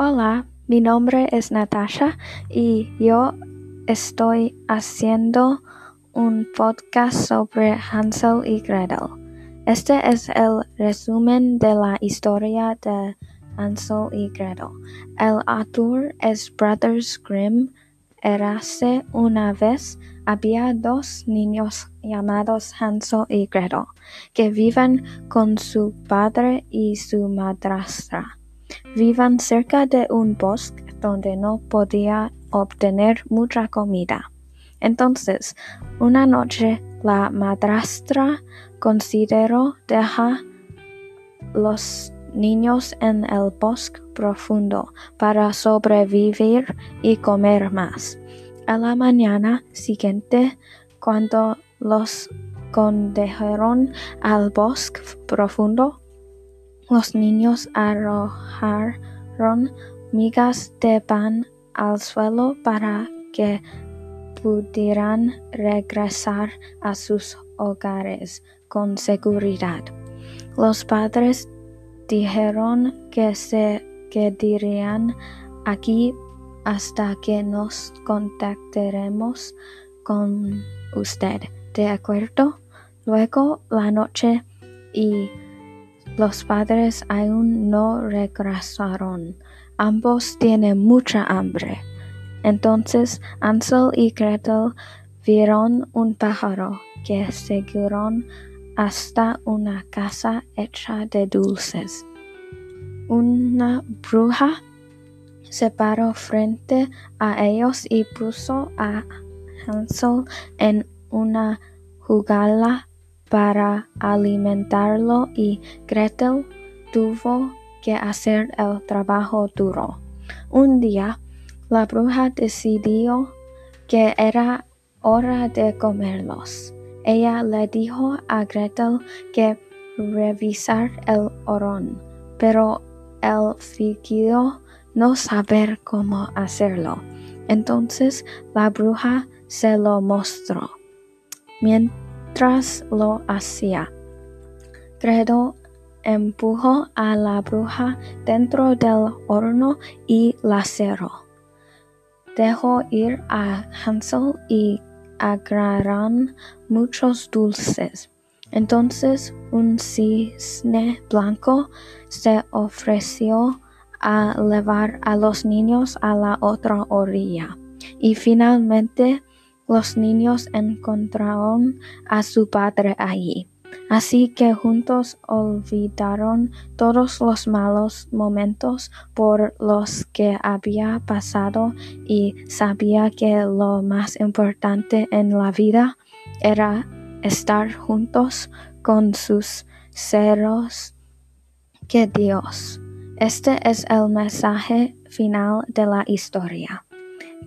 Hola, mi nombre es Natasha y yo estoy haciendo un podcast sobre Hansel y Gretel. Este es el resumen de la historia de Hansel y Gretel. El autor es Brothers Grimm. Érase una vez había dos niños llamados Hansel y Gretel que viven con su padre y su madrastra. Vivan cerca de un bosque donde no podía obtener mucha comida. Entonces, una noche la madrastra consideró dejar los niños en el bosque profundo para sobrevivir y comer más. A la mañana siguiente, cuando los condujeron al bosque profundo, los niños arrojaron migas de pan al suelo para que pudieran regresar a sus hogares con seguridad. Los padres dijeron que se quedarían aquí hasta que nos contactaremos con usted. ¿De acuerdo? Luego la noche y los padres aún no regresaron. Ambos tienen mucha hambre. Entonces Ansel y Gretel vieron un pájaro que siguieron hasta una casa hecha de dulces. Una bruja se paró frente a ellos y puso a Hansel en una jugala para alimentarlo y Gretel tuvo que hacer el trabajo duro. Un día, la bruja decidió que era hora de comerlos. Ella le dijo a Gretel que revisar el horón, pero él fingió no saber cómo hacerlo. Entonces la bruja se lo mostró lo hacía. Gretel empujó a la bruja dentro del horno y la cerró. Dejó ir a Hansel y agarraron muchos dulces. Entonces un cisne blanco se ofreció a llevar a los niños a la otra orilla. Y finalmente los niños encontraron a su padre allí. Así que juntos olvidaron todos los malos momentos por los que había pasado y sabía que lo más importante en la vida era estar juntos con sus seres que Dios. Este es el mensaje final de la historia.